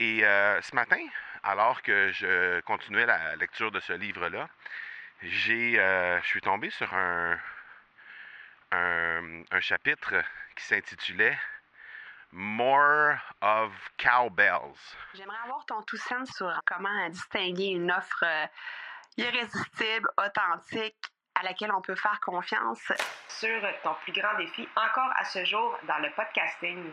Et euh, ce matin, alors que je continuais la lecture de ce livre-là, j'ai, euh, je suis tombé sur un, un, chapitre qui s'intitulait More of Cowbells. J'aimerais avoir ton tout sens sur comment distinguer une offre euh, irrésistible, authentique, à laquelle on peut faire confiance. sur ton plus grand défi encore à ce jour dans le podcasting.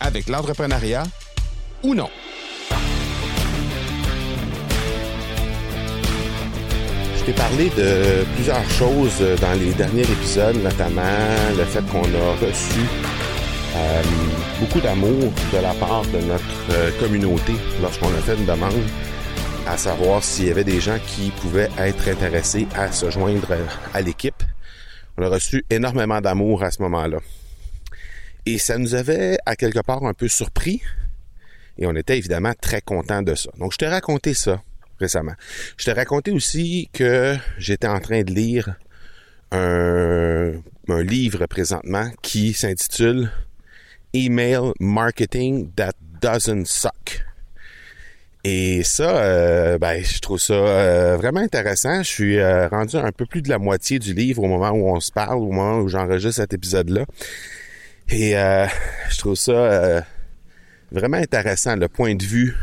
avec l'entrepreneuriat ou non. Je t'ai parlé de plusieurs choses dans les derniers épisodes, notamment le fait qu'on a reçu euh, beaucoup d'amour de la part de notre euh, communauté lorsqu'on a fait une demande à savoir s'il y avait des gens qui pouvaient être intéressés à se joindre à l'équipe. On a reçu énormément d'amour à ce moment-là. Et ça nous avait à quelque part un peu surpris et on était évidemment très content de ça. Donc je t'ai raconté ça récemment. Je t'ai raconté aussi que j'étais en train de lire un, livre présentement qui s'intitule Email Marketing That Doesn't Suck. Et ça, euh, ben, je trouve ça euh, vraiment intéressant. Je suis euh, rendu un peu plus de la moitié du livre au moment où on se parle, au moment où j'enregistre cet épisode-là. Et euh, je trouve ça euh, vraiment intéressant, le point de vue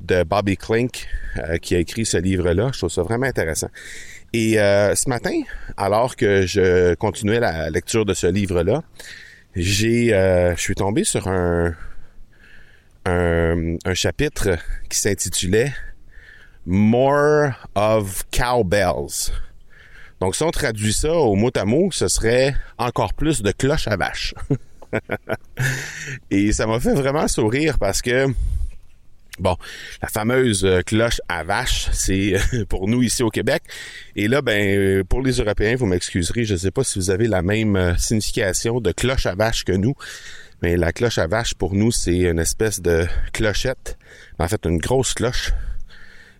de Bobby Klink euh, qui a écrit ce livre-là. Je trouve ça vraiment intéressant. Et ce matin, alors que je continuais la lecture de ce livre-là, j'ai, je suis tombé sur un, un chapitre qui s'intitulait More of Cowbells. Donc, si on traduit ça au mot à mot, ce serait encore plus de cloches à vache. Et ça m'a fait vraiment sourire parce que Bon, la fameuse euh, cloche à vache, c'est pour nous ici au Québec. Et là, ben, euh, pour les Européens, vous m'excuserez, je ne sais pas si vous avez la même euh, signification de cloche à vache que nous. Mais la cloche à vache, pour nous, c'est une espèce de clochette. En fait, une grosse cloche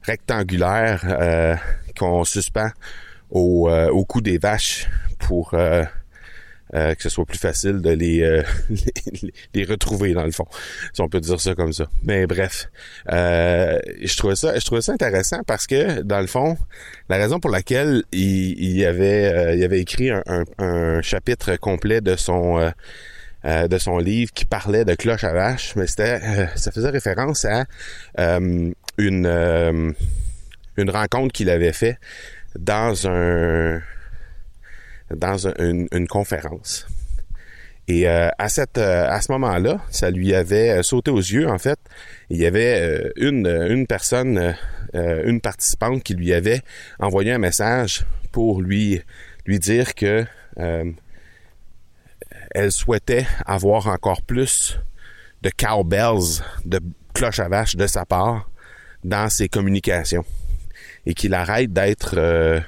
rectangulaire qu'on suspend au, euh, au cou des vaches pour euh, euh, que ce soit plus facile de les, euh, les, les retrouver dans le fond, si on peut dire ça comme ça. Mais bref, euh, je trouvais ça, je trouvais ça intéressant parce que dans le fond, la raison pour laquelle il, il avait, il avait écrit un, un- chapitre complet de son euh, de son livre qui parlait de cloche à vache, mais c'était, euh, ça faisait référence à euh, une une rencontre qu'il avait fait dans un dans un- une, conférence. Et euh, à cette euh, à ce moment-là, ça lui avait euh, sauté aux yeux en fait. Il y avait une une personne, une participante qui lui avait envoyé un message pour lui lui dire que elle souhaitait avoir encore plus de cowbells, de cloches à vache de sa part dans ses communications et qu'il arrête d'être euh,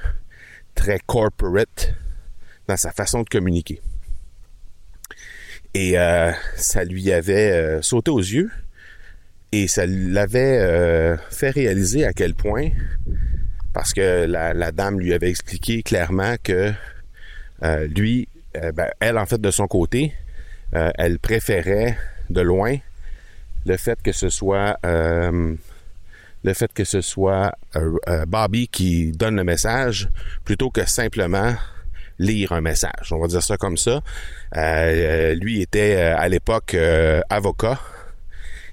très corporate dans sa façon de communiquer. Et euh, ça lui avait euh, sauté aux yeux et ça l'avait fait réaliser à quel point, parce que la, dame lui avait expliqué clairement que lui, ben, elle en fait de son côté, elle préférait de loin le fait que ce soit le fait que ce soit euh, euh, Bobby qui donne le message plutôt que simplement lire un message. On va dire ça comme ça. Euh, lui était à l'époque avocat.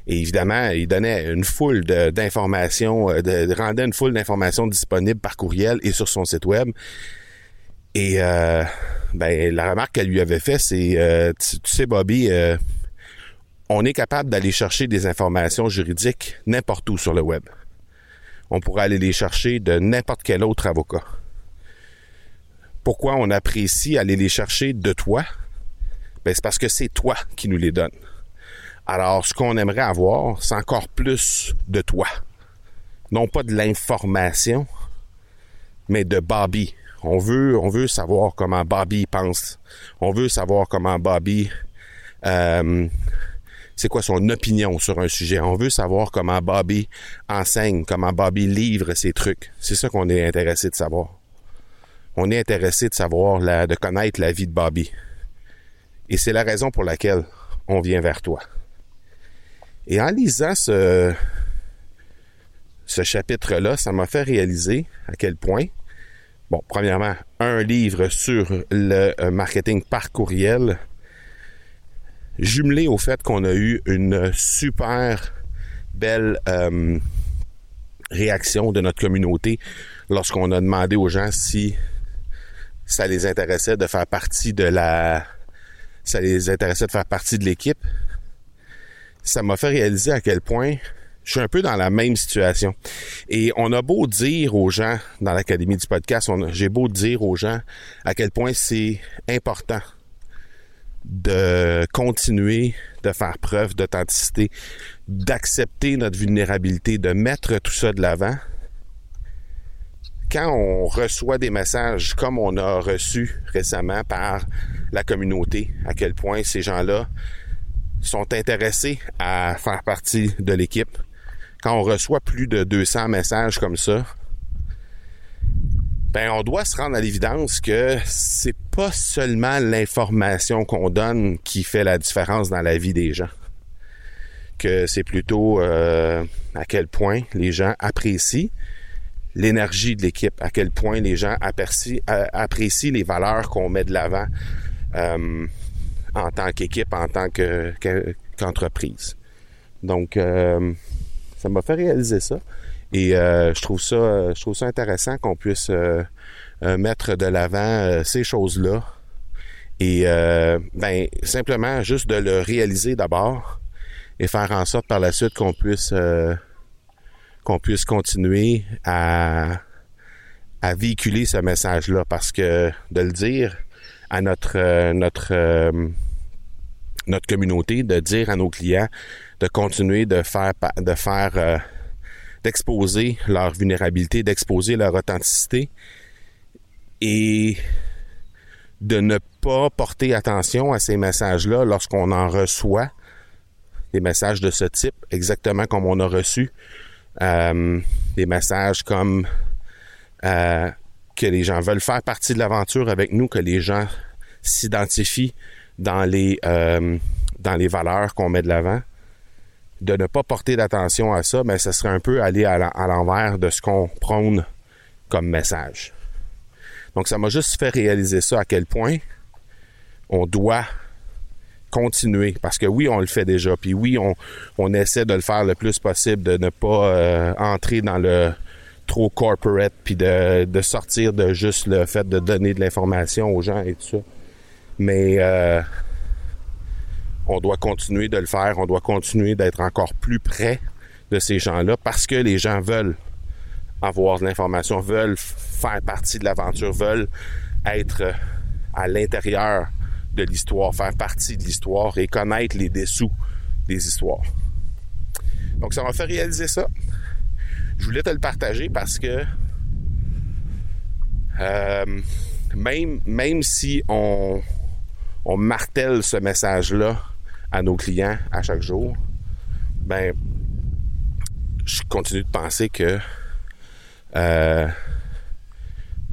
Et évidemment, il donnait une foule d'informations, rendait une foule d'informations disponibles par courriel et sur son site web. Et ben, la remarque qu'elle lui avait fait, c'est, tu, sais, Bobby, on est capable d'aller chercher des informations juridiques n'importe où sur le web. On pourrait aller les chercher de n'importe quel autre avocat. Pourquoi on apprécie aller les chercher de toi? Ben, c'est parce que c'est toi qui nous les donnes. Alors, ce qu'on aimerait avoir, c'est encore plus de toi. Non pas de l'information, mais de Bobby. On veut, on veut savoir comment Bobby pense. On veut savoir comment Bobby, euh, c'est quoi son opinion sur un sujet? On veut savoir comment Bobby enseigne, comment Bobby livre ses trucs. C'est ça qu'on est intéressé de savoir. On est intéressé de savoir, la, de connaître la vie de Bobby. Et c'est la raison pour laquelle on vient vers toi. Et en lisant ce, ce chapitre-là, ça m'a fait réaliser à quel point, bon, premièrement, un livre sur le euh, marketing par courriel, jumelé au fait qu'on a eu une super belle euh, réaction de notre communauté lorsqu'on a demandé aux gens si ça les intéressait de faire partie de la ça les intéressait de faire partie de l'équipe ça m'a fait réaliser à quel point je suis un peu dans la même situation. Et on a beau dire aux gens dans l'Académie du podcast, j'ai beau dire aux gens à quel point c'est important de continuer de faire preuve d'authenticité, d'accepter notre vulnérabilité, de mettre tout ça de l'avant. Quand on reçoit des messages comme on a reçu récemment par la communauté, à quel point ces gens-là sont intéressés à faire partie de l'équipe, quand on reçoit plus de 200 messages comme ça, ben on doit se rendre à l'évidence que c'est pas seulement l'information qu'on donne qui fait la différence dans la vie des gens. Que c'est plutôt euh, à quel point les gens apprécient l'énergie de l'équipe, à quel point les gens apprécient, euh, apprécient les valeurs qu'on met de l'avant euh, en tant qu'équipe, en tant que, qu'entreprise. Donc, ça m'a fait réaliser ça. Et euh, je trouve ça, je trouve ça intéressant qu'on puisse euh, euh, mettre de l'avant ces choses-là. Et ben simplement juste de le réaliser d'abord et faire en sorte par la suite qu'on puisse qu'on puisse continuer à, à véhiculer ce message-là. Parce que de le dire à notre notre notre communauté, de dire à nos clients de continuer de faire de faire d'exposer leur vulnérabilité, d'exposer leur authenticité et de ne pas porter attention à ces messages-là lorsqu'on en reçoit des messages de ce type, exactement comme on a reçu euh, des messages comme euh, que les gens veulent faire partie de l'aventure avec nous, que les gens s'identifient dans les euh, valeurs qu'on met de l'avant de ne pas porter d'attention à ça, mais ce serait un peu aller à l'envers de ce qu'on prône comme message. Donc ça m'a juste fait réaliser ça à quel point on doit continuer. Parce que oui on le fait déjà puis oui on, on essaie de le faire le plus possible de ne pas euh, entrer dans le trop corporate puis de, de, sortir de juste le fait de donner de l'information aux gens et tout ça. Mais euh, on doit continuer de le faire, on doit continuer d'être encore plus près de ces gens-là parce que les gens veulent avoir de l'information, veulent faire partie de l'aventure, veulent être à l'intérieur de l'histoire, faire partie de l'histoire et connaître les dessous des histoires. Donc ça m'a fait réaliser ça. Je voulais te le partager parce que euh, même, si on, on martèle ce message-là à nos clients à chaque jour, ben, je continue de penser que euh,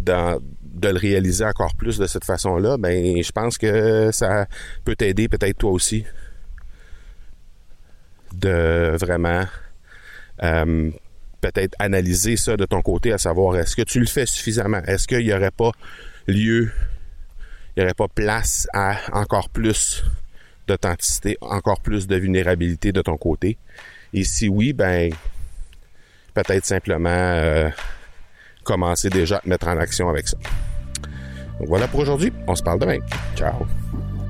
de le réaliser encore plus de cette façon-là, ben, je pense que ça peut t'aider, peut-être toi aussi, de vraiment euh, peut-être analyser ça de ton côté, à savoir est-ce que tu le fais suffisamment? Est-ce qu'il n'y aurait pas lieu, il n'y aurait pas place à encore plus d'authenticité, encore plus de vulnérabilité de ton côté? Et si oui, ben peut-être simplement euh, commencer déjà à mettre en action avec ça. Donc voilà pour aujourd'hui. On se parle demain. Ciao.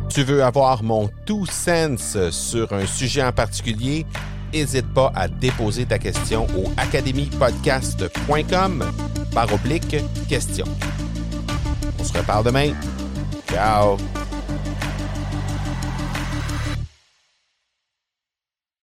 Tu veux avoir mon tout sens sur un sujet en particulier? N'hésite pas à déposer ta question au academypodcast.com par oblique question. On se reparle demain. Ciao.